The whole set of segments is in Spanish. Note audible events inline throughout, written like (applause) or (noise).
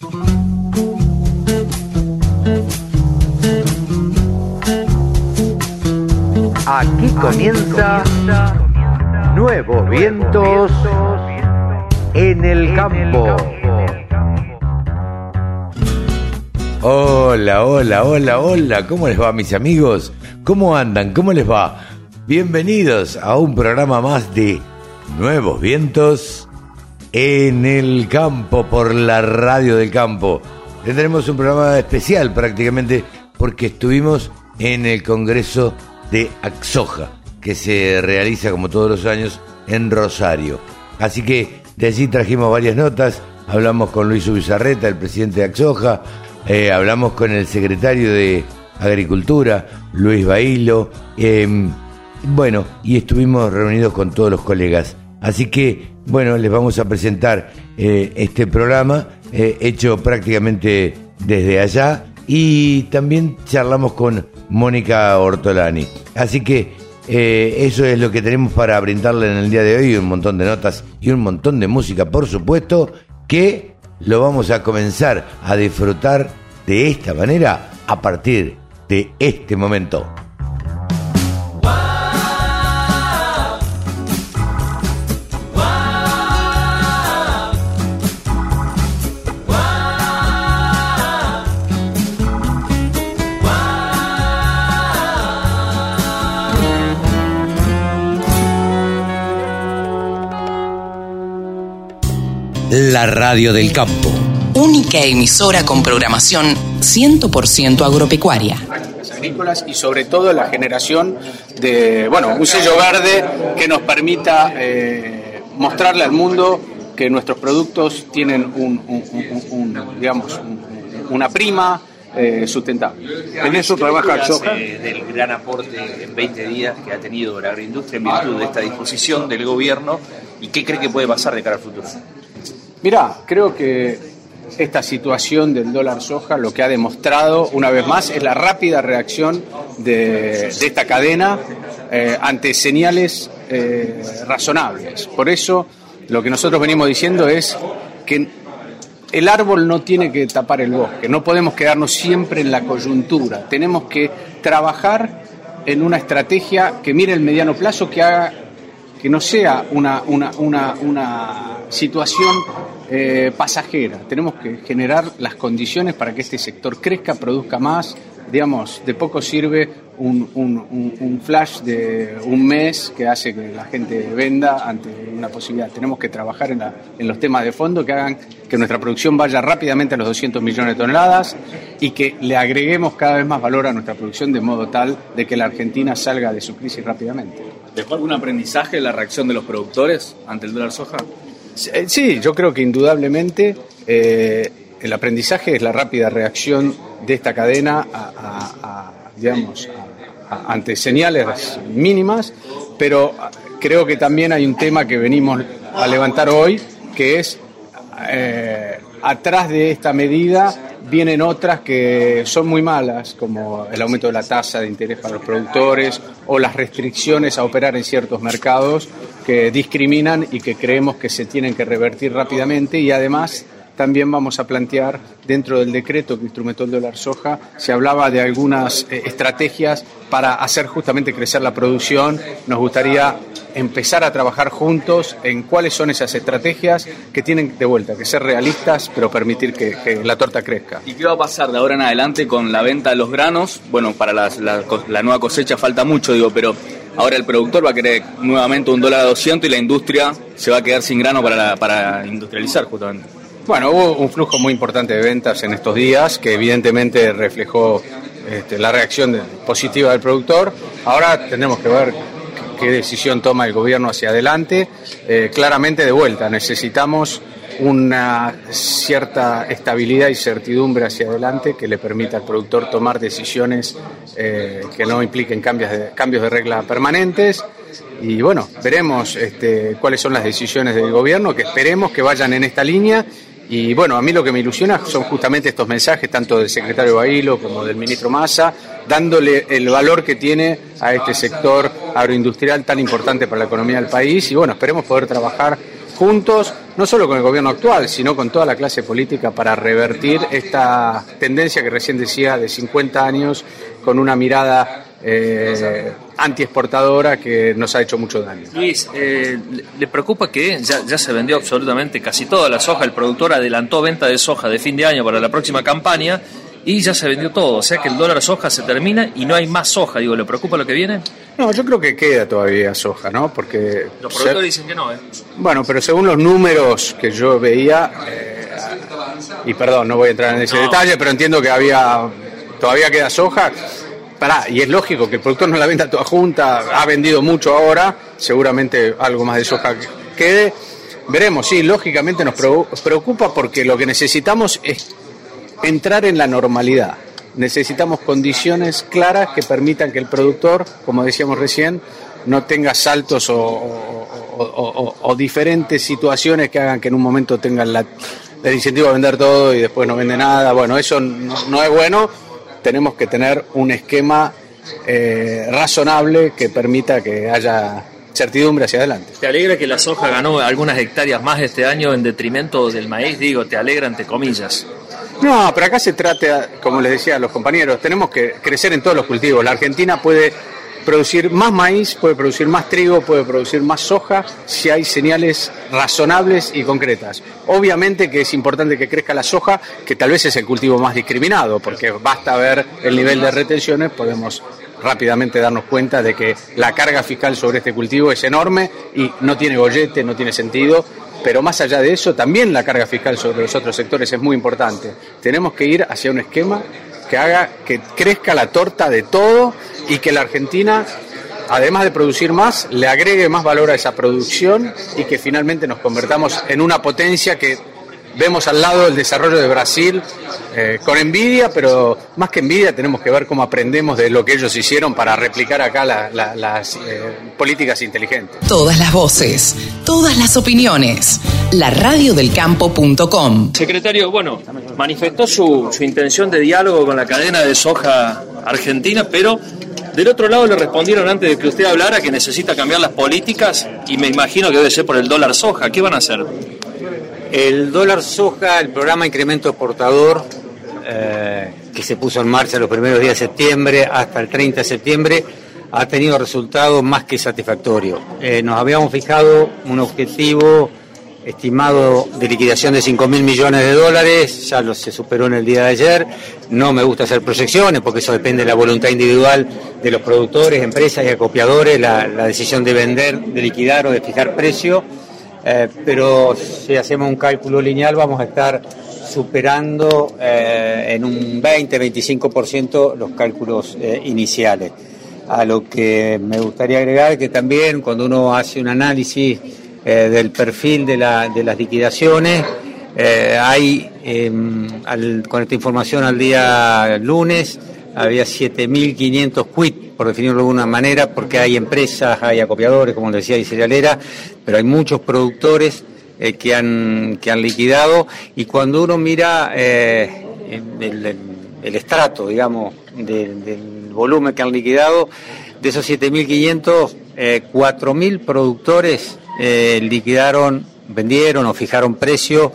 Aquí comienza Nuevos Vientos en el Campo. Hola, hola, hola, hola, ¿cómo les va mis amigos? ¿Cómo andan? ¿Cómo les va? Bienvenidos a un programa más de Nuevos Vientos en el Campo por la Radio del Campo. Tendremos un programa especial prácticamente porque estuvimos en el Congreso de Axoja, que se realiza como todos los años en Rosario. Así que de allí trajimos varias notas, hablamos con Luis Ubizarreta, el presidente de Axoja, eh, hablamos con el secretario de Agricultura, Luis Bailo, em, bueno, y estuvimos reunidos con todos los colegas. Así que, bueno, les vamos a presentar eh, este programa eh, hecho prácticamente desde allá y también charlamos con Mónica Ortolani. Así que eso es lo que tenemos para brindarle en el día de hoy, un montón de notas y un montón de música, por supuesto, que lo vamos a comenzar a disfrutar de esta manera a partir de este momento. La radio del campo única emisora con programación 100% agropecuaria. Agrícolas y sobre todo la generación de, bueno, un sello verde que nos permita eh, mostrarle al mundo que nuestros productos tienen un, digamos, una prima eh, sustentable. En eso trabaja Soja. del gran aporte en 20 días que ha tenido la agroindustria en virtud de esta disposición del gobierno y qué cree que puede pasar de cara al futuro. Mirá, creo que esta situación del dólar soja lo que ha demostrado una vez más es la rápida reacción de, esta cadena eh, ante señales eh, razonables. Por eso lo que nosotros venimos diciendo es que el árbol no tiene que tapar el bosque, no podemos quedarnos siempre en la coyuntura, tenemos que trabajar en una estrategia que mire el mediano plazo, que haga que no sea una, una, una, una situación eh, pasajera. Tenemos que generar las condiciones para que este sector crezca, produzca más. Digamos, de poco sirve un, un, flash de un mes que hace que la gente venda ante una posibilidad. Tenemos que trabajar en, la, en los temas de fondo que hagan que nuestra producción vaya rápidamente a los 200 millones de toneladas y que le agreguemos cada vez más valor a nuestra producción de modo tal de que la Argentina salga de su crisis rápidamente. ¿Dejó algún aprendizaje la reacción de los productores ante el dólar soja? Eh, sí, yo creo que indudablemente eh, el aprendizaje es la rápida reacción de esta cadena a, digamos, ante señales mínimas, pero creo que también hay un tema que venimos a levantar hoy, que es eh, atrás de esta medida vienen otras que son muy malas, como el aumento de la tasa de interés para los productores o las restricciones a operar en ciertos mercados que discriminan y que creemos que se tienen que revertir rápidamente y además también vamos a plantear dentro del decreto que instrumentó el dólar soja, se hablaba de algunas eh, estrategias para hacer justamente crecer la producción. Nos gustaría empezar a trabajar juntos en cuáles son esas estrategias que tienen de vuelta que ser realistas, pero permitir que, la torta crezca. ¿Y qué va a pasar de ahora en adelante con la venta de los granos? Bueno, para la, la nueva cosecha falta mucho, digo, pero Ahora el productor va a querer nuevamente un dólar a 200 y la industria se va a quedar sin grano para, para industrializar justamente. Bueno, hubo un flujo muy importante de ventas en estos días que evidentemente reflejó este, la reacción positiva del productor. Ahora tendremos que ver qué decisión toma el gobierno hacia adelante. Eh, claramente de vuelta, necesitamos una cierta estabilidad y certidumbre hacia adelante que le permita al productor tomar decisiones eh, que no impliquen cambios de, cambios de regla permanentes. Y bueno, veremos este, cuáles son las decisiones del gobierno, que esperemos que vayan en esta línea. Y bueno, a mí lo que me ilusiona son justamente estos mensajes, tanto del secretario Bailo como del ministro Massa, dándole el valor que tiene a este sector agroindustrial tan importante para la economía del país. Y bueno, esperemos poder trabajar juntos, no solo con el gobierno actual, sino con toda la clase política para revertir esta tendencia que recién decía de 50 años con una mirada eh, antiexportadora que nos ha hecho mucho daño. Luis, eh, ¿le preocupa que ya, ya, se vendió absolutamente casi toda la soja? El productor adelantó venta de soja de fin de año para la próxima campaña y ya se vendió todo. O sea que el dólar soja se termina y no hay más soja. Digo, ¿le preocupa lo que viene? No, yo creo que queda todavía soja, ¿no? Porque. Los productores dicen que no, ¿eh? Bueno, pero según los números que yo veía, eh, y perdón, no voy a entrar en ese no. detalle, pero entiendo que había. Todavía queda soja. Pará, y es lógico que el productor no la venda toda junta, ha vendido mucho ahora, seguramente algo más de soja quede. Veremos, sí, lógicamente nos preocupa porque lo que necesitamos es entrar en la normalidad. Necesitamos condiciones claras que permitan que el productor, como decíamos recién, no tenga saltos o, diferentes situaciones que hagan que en un momento tengan la, el incentivo a vender todo y después no vende nada. Bueno, eso no es bueno. Tenemos que tener un esquema eh, razonable que permita que haya certidumbre hacia adelante. ¿Te alegra que la soja ganó algunas hectáreas más este año en detrimento del maíz? Digo, te alegra entre comillas. No, pero acá se trata, como les decía a los compañeros, tenemos que crecer en todos los cultivos. La Argentina puede producir más maíz, puede producir más trigo, puede producir más soja si hay señales razonables y concretas. Obviamente que es importante que crezca la soja, que tal vez es el cultivo más discriminado, porque basta ver el nivel de retenciones, podemos rápidamente darnos cuenta de que la carga fiscal sobre este cultivo es enorme y no tiene gollete, no tiene sentido pero más allá de eso, también la carga fiscal sobre los otros sectores es muy importante. Tenemos que ir hacia un esquema que haga que crezca la torta de todo y que la Argentina, además de producir más, le agregue más valor a esa producción y que finalmente nos convertamos en una potencia que vemos al lado el desarrollo de Brasil eh, con envidia, pero más que envidia tenemos que ver cómo aprendemos de lo que ellos hicieron para replicar acá la, la, las eh, políticas inteligentes. Todas las voces, todas las opiniones. La radiodelcampo.com. Secretario, bueno, manifestó su, su intención de diálogo con la cadena de soja argentina, pero del otro lado le respondieron antes de que usted hablara que necesita cambiar las políticas y me imagino que debe ser por el dólar soja. ¿Qué van a hacer? El dólar soja, el programa incremento exportador, eh, que se puso en marcha los primeros días de septiembre hasta el 30 de septiembre, ha tenido resultados más que satisfactorios. Eh, nos habíamos fijado un objetivo estimado de liquidación de 5 mil millones de dólares, ya lo se superó en el día de ayer. No me gusta hacer proyecciones porque eso depende de la voluntad individual de los productores, empresas y acopiadores, la, la decisión de vender, de liquidar o de fijar precio. Eh, pero si hacemos un cálculo lineal vamos a estar superando eh, en un 20-25% los cálculos eh, iniciales. A lo que me gustaría agregar que también cuando uno hace un análisis del perfil de, la, de las liquidaciones, hay al, con esta información al día lunes había 7.500 quit, por definirlo de alguna manera, porque hay empresas, hay acopiadores, como decía, y cerealera, pero hay muchos productores eh, que, han, que han liquidado. Y cuando uno mira eh, el, estrato, digamos, del, volumen que han liquidado, de esos 7.500, eh, 4.000 productores eh, liquidaron vendieron o fijaron precio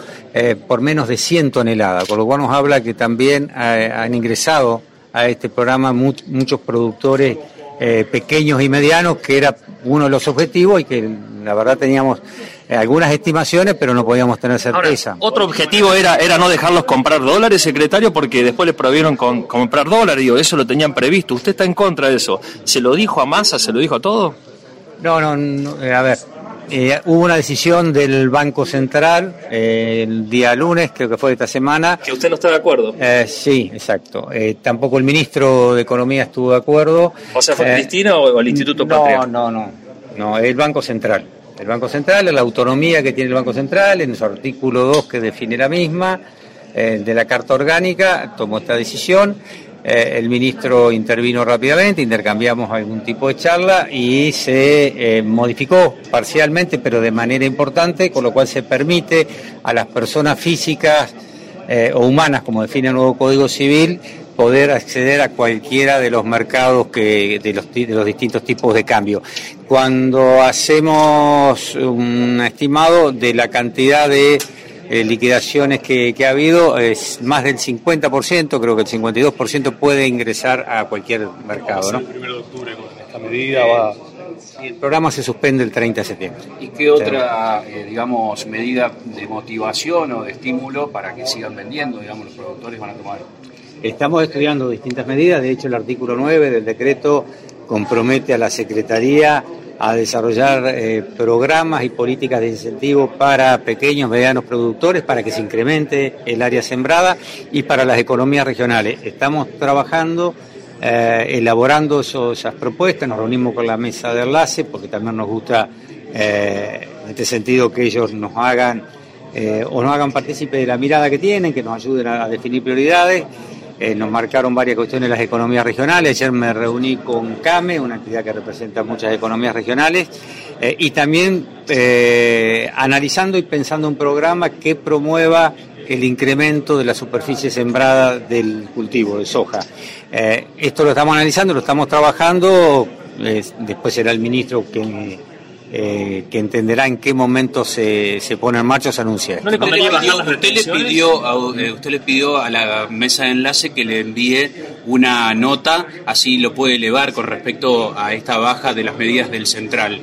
por menos de 100 toneladas, con lo cual nos habla que también han ingresado a este programa much, muchos productores eh, pequeños y medianos, que era uno de los objetivos y que la verdad teníamos eh, algunas estimaciones, pero no podíamos tener certeza. Ahora, otro objetivo era, era no dejarlos comprar dólares, secretario, porque después les prohibieron con, comprar dólares, digo, eso lo tenían previsto. ¿Usted está en contra de eso? ¿Se lo dijo a Massa? ¿Se lo dijo a todo? No, no, no eh, a ver, eh, hubo una decisión del Banco Central eh, el día lunes, creo que fue esta semana. ¿Que usted no está de acuerdo? Eh, sí, exacto. Tampoco el ministro de Economía estuvo de acuerdo. ¿O sea, fue Cristina o, el Instituto no, Patria? No, no, no, el Banco Central. El Banco Central, la autonomía que tiene el Banco Central, en su artículo 2 que define la misma, de la Carta Orgánica, tomó esta decisión. Eh, el ministro intervino rápidamente, intercambiamos algún tipo de charla y se eh, modificó parcialmente, pero de manera importante, con lo cual se permite a las personas físicas eh, o humanas, como define el nuevo Código Civil, poder acceder a cualquiera de los mercados de los distintos tipos de cambio. Cuando hacemos un estimado de la cantidad de eh, liquidaciones que, ha habido, es más del 50%, creo que el 52% puede ingresar a cualquier mercado. ¿no? El 1 de octubre con esta medida va el programa se suspende el 30 de septiembre. ¿Y qué otra, eh, digamos, medida de motivación o de estímulo para que sigan vendiendo, digamos, los productores van a tomar? Estamos estudiando distintas medidas, de hecho el artículo 9 del decreto compromete a la Secretaría a desarrollar eh, programas y políticas de incentivo para pequeños, medianos productores, para que se incremente el área sembrada y para las economías regionales. Estamos trabajando eh, elaborando esas propuestas, nos reunimos con la mesa de enlace porque también nos gusta eh, en este sentido que ellos nos hagan o nos hagan partícipe de la mirada que tienen, que nos ayuden a, definir prioridades. Nos marcaron varias cuestiones las economías regionales. Ayer me reuní con CAME, una entidad que representa muchas economías regionales, y también analizando y pensando un programa que promueva el incremento de la superficie sembrada del cultivo de soja. Eh, esto lo estamos analizando, lo estamos trabajando, después será el ministro que, eh, que entenderá en qué momento se, se pone en marcha o se anuncia. ¿No le usted, le pidió, a, eh, usted le pidió a la mesa de enlace que le envíe una nota, así lo puede elevar con respecto a esta baja de las medidas del central.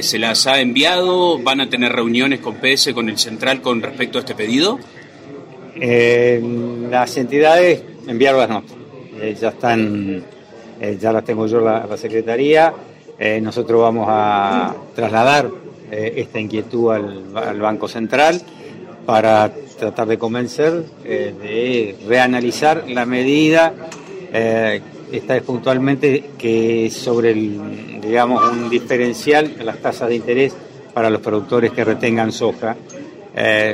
¿Se las ha enviado? ¿Van a tener reuniones con PS, con el central con respecto a este pedido? las entidades enviaron las notas. Eh, ya están, eh, ya las tengo yo la, la Secretaría. Eh, nosotros vamos a trasladar esta inquietud al, Banco Central para tratar de convencer de reanalizar la medida. esta es puntualmente que sobre el, digamos, un diferencial en las tasas de interés para los productores que retengan soja.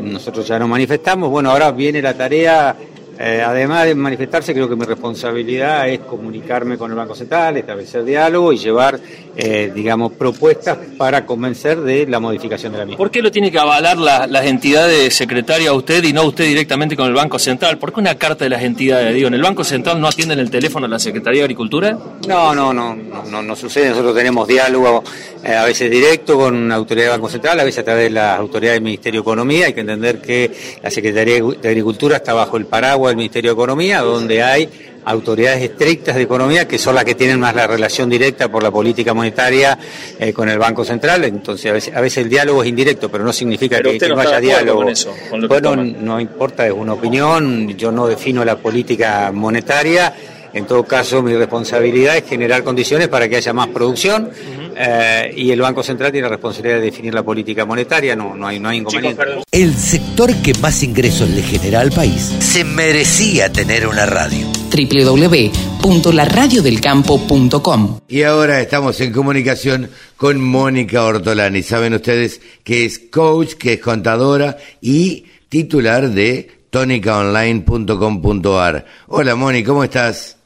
nosotros ya nos manifestamos. Bueno, ahora viene la tarea eh, además de manifestarse, creo que mi responsabilidad es comunicarme con el Banco Central, establecer diálogo y llevar, eh, digamos, propuestas para convencer de la modificación de la misma. ¿Por qué lo tiene que avalar las entidades secretarias a usted y no usted directamente con el Banco Central? ¿Por qué una carta de las entidades? Digo, ¿en el Banco Central no atienden el teléfono a la Secretaría de Agricultura? No, no, no, no, no, sucede. Nosotros tenemos diálogo eh, a veces directo con una autoridad del Banco Central, a veces a través de la autoridad del Ministerio de Economía. Hay que entender que la Secretaría de Agricultura está bajo el paraguas del Ministerio de Economía, donde hay autoridades estrictas de economía que son las que tienen más la relación directa por la política monetaria eh, con el Banco Central. Entonces, a veces, el diálogo es indirecto, pero no significa que, no, haya diálogo. bueno, no importa, es una opinión. Yo no defino la política monetaria. En todo caso, mi responsabilidad es generar condiciones para que haya más producción eh, y el Banco Central tiene la responsabilidad de definir la política monetaria, no, no, hay, no hay inconveniente. el sector que más ingresos le genera al país se merecía tener una radio www.laradiodelcampo.com Y ahora estamos en comunicación con Mónica Ortolani. Saben ustedes que es coach, que es contadora y titular de tonicaonline.com.ar. Hola Mónica, ¿cómo estás?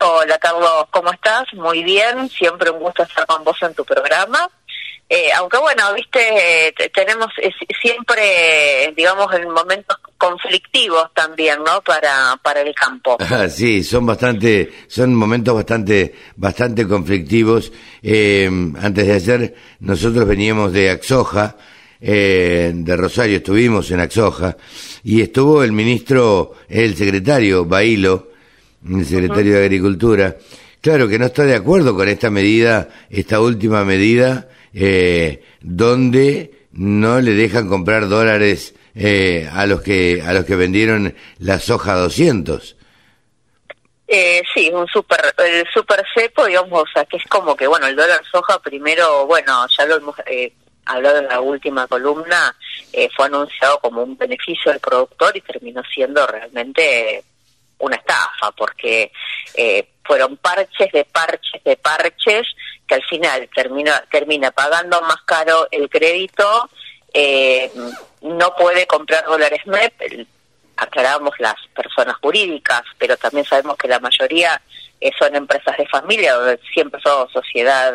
Hola Carlos, ¿cómo estás? Muy bien, siempre un gusto estar con vos en tu programa. Eh, aunque bueno, viste, tenemos siempre, digamos, en momentos conflictivos también, ¿no? Para, para el campo. (laughs) Ah, sí, son bastante, son momentos bastante, bastante conflictivos. Eh, antes de ayer, nosotros veníamos de Axoja, eh, de Rosario, estuvimos en Axoja, y estuvo el ministro, el secretario Bailo, el secretario de Agricultura, claro que no está de acuerdo con esta medida, esta última medida, eh, donde no le dejan comprar dólares eh, a los que a los que vendieron la soja 200. Eh, sí, un super, el super cepo, digamos, o sea, que es como que, bueno, el dólar soja primero, bueno, ya lo hemos eh, hablado en la última columna, eh, fue anunciado como un beneficio al productor y terminó siendo realmente una estafa, porque eh, fueron parches de parches de parches que al final termina, termina pagando más caro el crédito, eh, no puede comprar dólares MEP, aclaramos las personas jurídicas, pero también sabemos que la mayoría eh, son empresas de familia, siempre son sociedad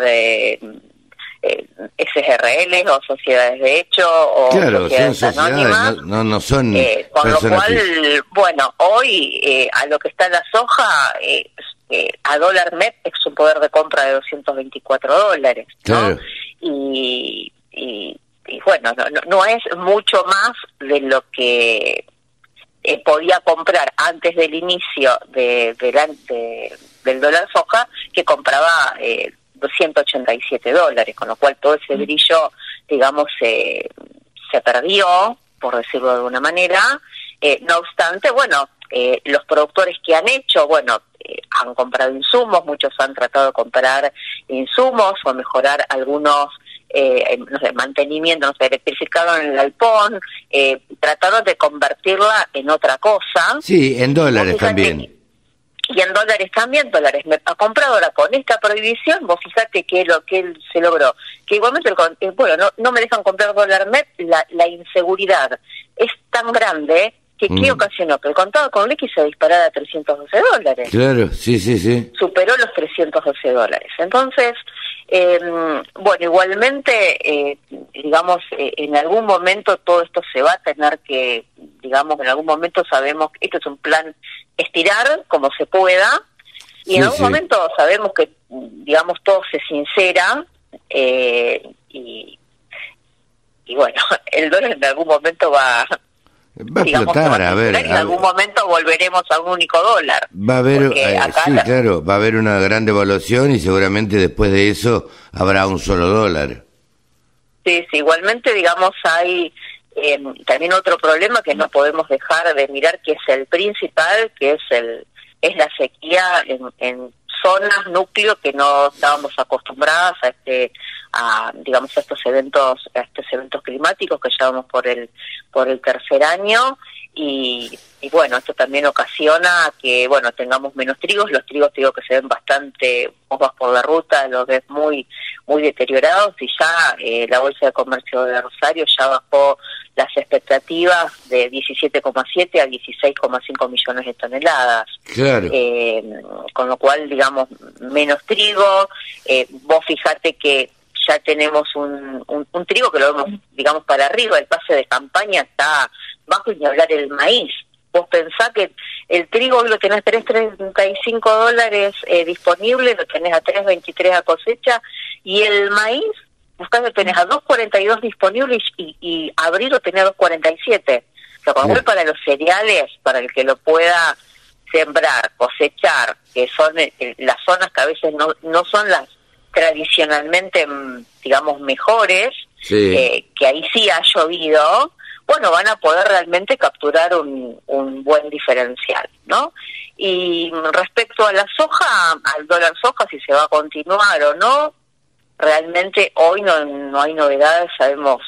eh, SRL o sociedades de hecho o claro, sociedades son sociedades, anónimas. no, no, no son Eh, con lo cual, bueno, hoy eh, a lo que está la soja, eh, eh, a dólar MEP es un poder de compra de 224 dólares, ¿no? Y, y, y bueno, no, no, no es mucho más de lo que eh, podía comprar antes del inicio de, de la- de- del dólar soja, que compraba eh, 287 dólares, con lo cual todo ese brillo, digamos, se se perdió, por decirlo de alguna manera. Eh, no obstante, bueno, eh, los productores que han hecho, bueno, eh, han comprado insumos, muchos han tratado de comprar insumos o mejorar algunos eh, no sé, mantenimiento, no sé, electrificaron el galpón, eh, trataron de convertirla en otra cosa. Sí, en dólares también. Y en dólares también, dólares me ha comprado ahora con esta prohibición, vos fíjate que lo que él se logró, que igualmente, el eh, bueno, no, no me dejan comprar dólar MEP, la, la inseguridad es tan grande que ¿qué Mm. ocasionó? Que el contado con liqui se disparara a 312 dólares Claro, sí, sí, sí. superó los 312 dólares. Entonces, eh, bueno, igualmente, eh, digamos, eh, en algún momento todo esto se va a tener que, digamos, en algún momento sabemos que esto es un plan estirar como se pueda, y Sí, en algún sí. momento sabemos que, digamos, todo se sincera, eh, y, y bueno, (laughs) el dólar en algún momento va, Va a digamos, explotar, va a ver. y en a algún ver. momento volveremos a un único dólar. Va a haber, eh, acá sí, la- claro, va a haber una gran devaluación y seguramente después de eso habrá un solo dólar. Sí, sí, igualmente, digamos, hay eh, también otro problema que no podemos dejar de mirar, que es el principal, que es el es la sequía en, en zonas, núcleos que no estábamos acostumbradas a este a digamos a estos eventos a estos eventos climáticos que llevamos por el por el tercer año. Y, y bueno esto también ocasiona que bueno tengamos menos trigos los trigos te digo que se ven bastante vos vas por la ruta los ves muy muy deteriorados y ya eh, la bolsa de comercio de Rosario ya bajó las expectativas de 17,7 a 16,5 millones de toneladas Claro. eh, con lo cual, digamos, menos trigo. Eh, vos fijate que ya tenemos un, un, un trigo que lo vemos, digamos, para arriba, el pase de campaña está bajo y ni hablar el maíz. Vos pensás que el trigo hoy lo tenés a 3.35 dólares eh, disponible, lo tenés a 3.23 a cosecha, y el maíz, buscás lo tenés a 2.42 disponible y, y abril lo tenés a 2.47. O sea, con lo cual para los cereales, para el que lo pueda sembrar, cosechar, que son eh, eh, las zonas que a veces no, no son las tradicionalmente, mm, digamos, mejores, Sí. eh, que ahí sí ha llovido, bueno, van a poder realmente capturar un, un buen diferencial, ¿no? Y respecto a la soja, al dólar soja, si se va a continuar o no, realmente hoy no, no hay novedades, sabemos.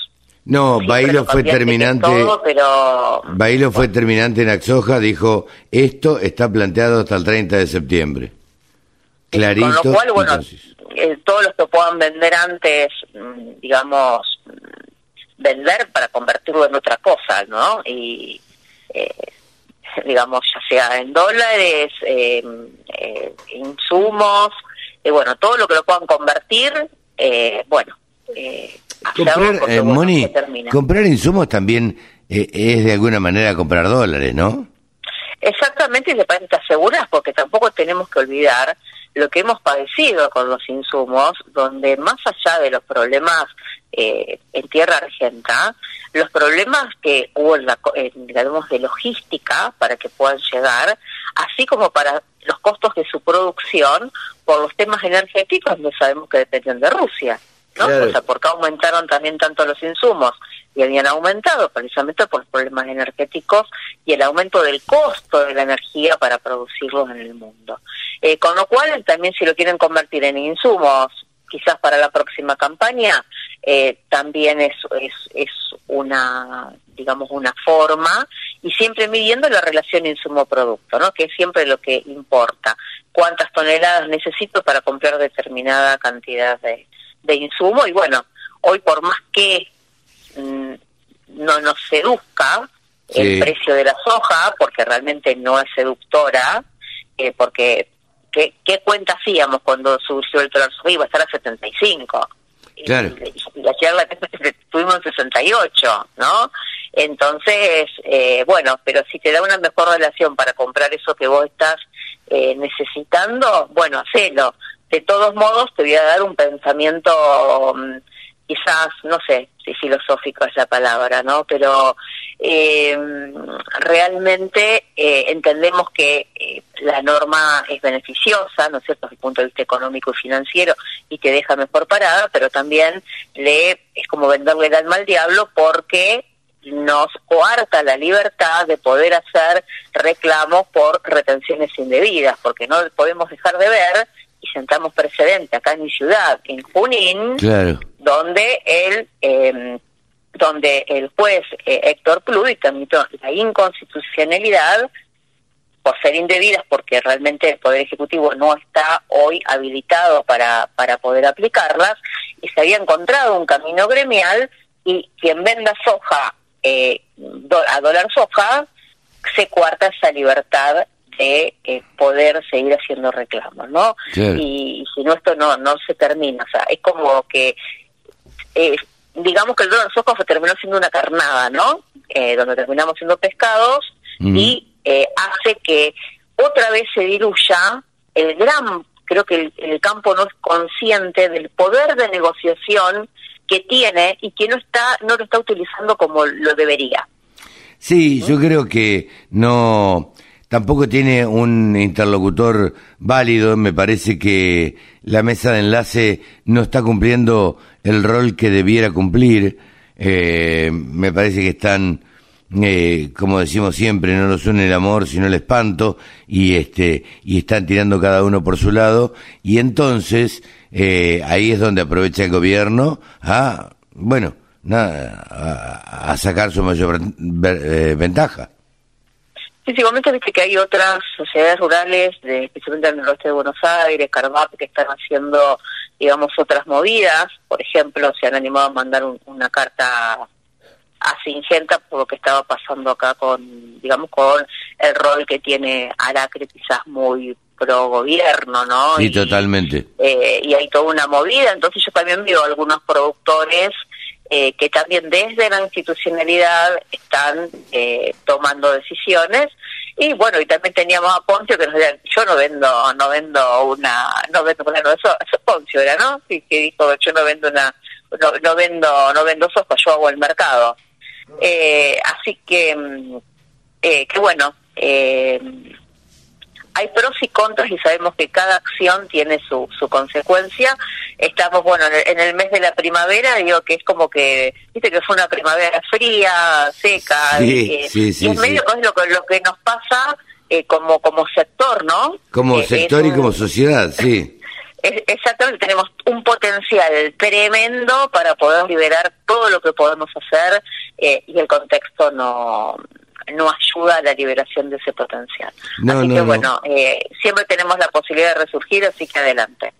No, Bailo lo fue terminante. todo, pero Bailo fue terminante en Axoja, dijo, esto está planteado hasta el 30 de septiembre. Clarito. Con lo cual, bueno, eh, todos los que puedan vender antes, mm, digamos, vender para convertirlo en otra cosa, ¿no? Y, eh, (laughs) digamos, ya sea en dólares, eh, eh, insumos, y bueno, todo lo que lo puedan convertir, eh, bueno, eh, Comprar, porque, eh, bueno, Moni, comprar insumos también eh, es de alguna manera comprar dólares, ¿no? Exactamente, y de país te aseguras, porque tampoco tenemos que olvidar lo que hemos padecido con los insumos, donde más allá de los problemas eh, en tierra argenta, los problemas que hubo en la, en, digamos, de logística para que puedan llegar, así como para los costos de su producción por los temas energéticos, no sabemos que dependen de Rusia. ¿no? Claro. O sea, porque aumentaron también tanto los insumos y habían aumentado precisamente por los problemas energéticos y el aumento del costo de la energía para producirlos en el mundo. Eh, con lo cual, también si lo quieren convertir en insumos, quizás para la próxima campaña, eh, también es, es, es una, digamos, una forma y siempre midiendo la relación insumo-producto, ¿no? que es siempre lo que importa. ¿Cuántas toneladas necesito para comprar determinada cantidad de, de insumo? Y bueno, hoy por más que mm, no nos seduzca Sí. el precio de la soja, porque realmente no es seductora, eh, porque ¿qué, ¿qué cuenta hacíamos cuando surgió el dólar? Iba a estar a 75. Claro. Y la charla tuvimos en 68, ¿no? Entonces, eh, bueno, pero si te da una mejor relación para comprar eso que vos estás eh, necesitando, bueno, hacelo. De todos modos, te voy a dar un pensamiento mm, quizás, no sé si filosófico es la palabra, ¿no? Pero eh, realmente eh, entendemos que eh, la norma es beneficiosa, ¿no es cierto?, desde el punto de vista económico y financiero y te deja mejor parada, pero también le es como venderle el alma al diablo porque nos coarta la libertad de poder hacer reclamos por retenciones indebidas, porque no podemos dejar de ver y sentamos precedente acá en mi ciudad, en Junín, donde el eh, donde el juez eh, Héctor Pluy tramitó la inconstitucionalidad por ser indebidas, porque realmente el Poder Ejecutivo no está hoy habilitado para, para poder aplicarlas, y se había encontrado un camino gremial y quien venda soja eh, a dólar soja se cuarta esa libertad de eh, poder seguir haciendo reclamos, ¿no? Y, si no, esto no, no se termina, o sea, es como que... Eh, digamos que el dólar soja terminó siendo una carnada, ¿no? Eh, donde terminamos siendo pescados y eh, hace que otra vez se diluya el gran, creo que el, campo no es consciente del poder de negociación que tiene y que no está, no lo está utilizando como lo debería. Sí, yo creo que no, tampoco tiene un interlocutor válido. Me parece que la mesa de enlace no está cumpliendo el rol que debiera cumplir. Eh, me parece que están, eh, como decimos siempre, no nos une el amor, sino el espanto, y este, y están tirando cada uno por su lado, y entonces eh, ahí es donde aprovecha el gobierno a, bueno, nada, a, sacar su mayor ventaja. Sí, sí, viste que hay otras sociedades rurales, de, especialmente en el oeste de Buenos Aires, Carvap, que están haciendo digamos, otras movidas. Por ejemplo, se han animado a mandar una carta a Singenta por lo que estaba pasando acá con, digamos, con el rol que tiene Aracre quizás muy pro gobierno, ¿no? Sí, totalmente. Eh, y hay toda una movida, entonces yo también veo algunos productores eh, que también desde la institucionalidad están eh, tomando decisiones y bueno, y también teníamos a Poncio que nos decía, yo no vendo, no vendo una, no vendo, bueno, eso, eso Poncio era, ¿no? Sí, que dijo, yo no vendo una, no, no vendo, no vendo soja, yo hago el mercado. Eh, así que, mm, eh, que bueno, eh, hay pros y contras y sabemos que cada acción tiene su, su consecuencia. Estamos, bueno, en el, mes de la primavera, digo que es como que, viste que fue una primavera fría, seca, y, es medio es lo, lo que nos pasa eh, como, como sector, ¿no? Como eh, sector y como sociedad, sí. (laughs) exactamente, tenemos un potencial tremendo para poder liberar todo lo que podemos hacer eh, y el contexto no no ayuda a la liberación de ese potencial. así que bueno, eh, siempre tenemos la posibilidad de resurgir, así que adelante.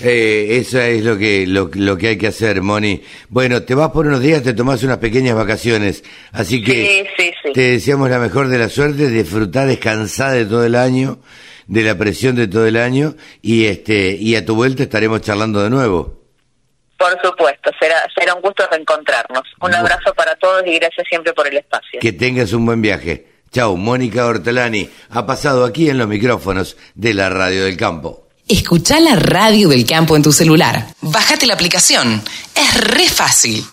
Eh, eso es lo que, lo, que hay que hacer, Moni. Bueno, te vas por unos días, te tomas unas pequeñas vacaciones, así que te deseamos la mejor de la suerte, disfrutar, descansar de todo el año, de la presión de todo el año, y este, y a tu vuelta estaremos charlando de nuevo. Por supuesto, será, será un gusto reencontrarnos. Un abrazo para todos y gracias siempre por el espacio. Que tengas un buen viaje. Chau, Mónica Hortelani ha pasado aquí en los micrófonos de la Radio del Campo. Escucha la Radio del Campo en tu celular. Bájate la aplicación. Es re fácil.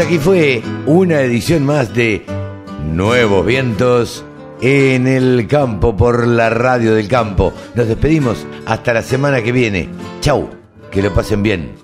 Hasta aquí fue una edición más de Nuevos Vientos en el campo por la radio del campo. Nos despedimos hasta la semana que viene. Chau, que lo pasen bien.